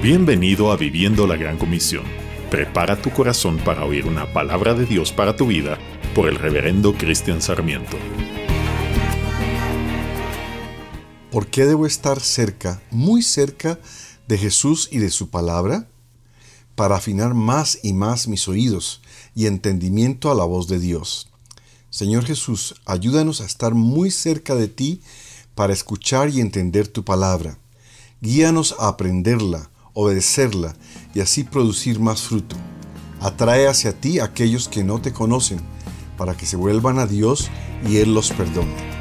Bienvenido a Viviendo la Gran Comisión. Prepara tu corazón para oír una palabra de Dios para tu vida por el reverendo Cristian Sarmiento. ¿Por qué debo estar cerca, muy cerca de Jesús y de su palabra? Para afinar más y más mis oídos y entendimiento a la voz de Dios. Señor Jesús, ayúdanos a estar muy cerca de ti para escuchar y entender tu palabra. Guíanos a aprenderla, obedecerla y así producir más fruto. Atrae hacia ti a aquellos que no te conocen, para que se vuelvan a Dios y Él los perdone.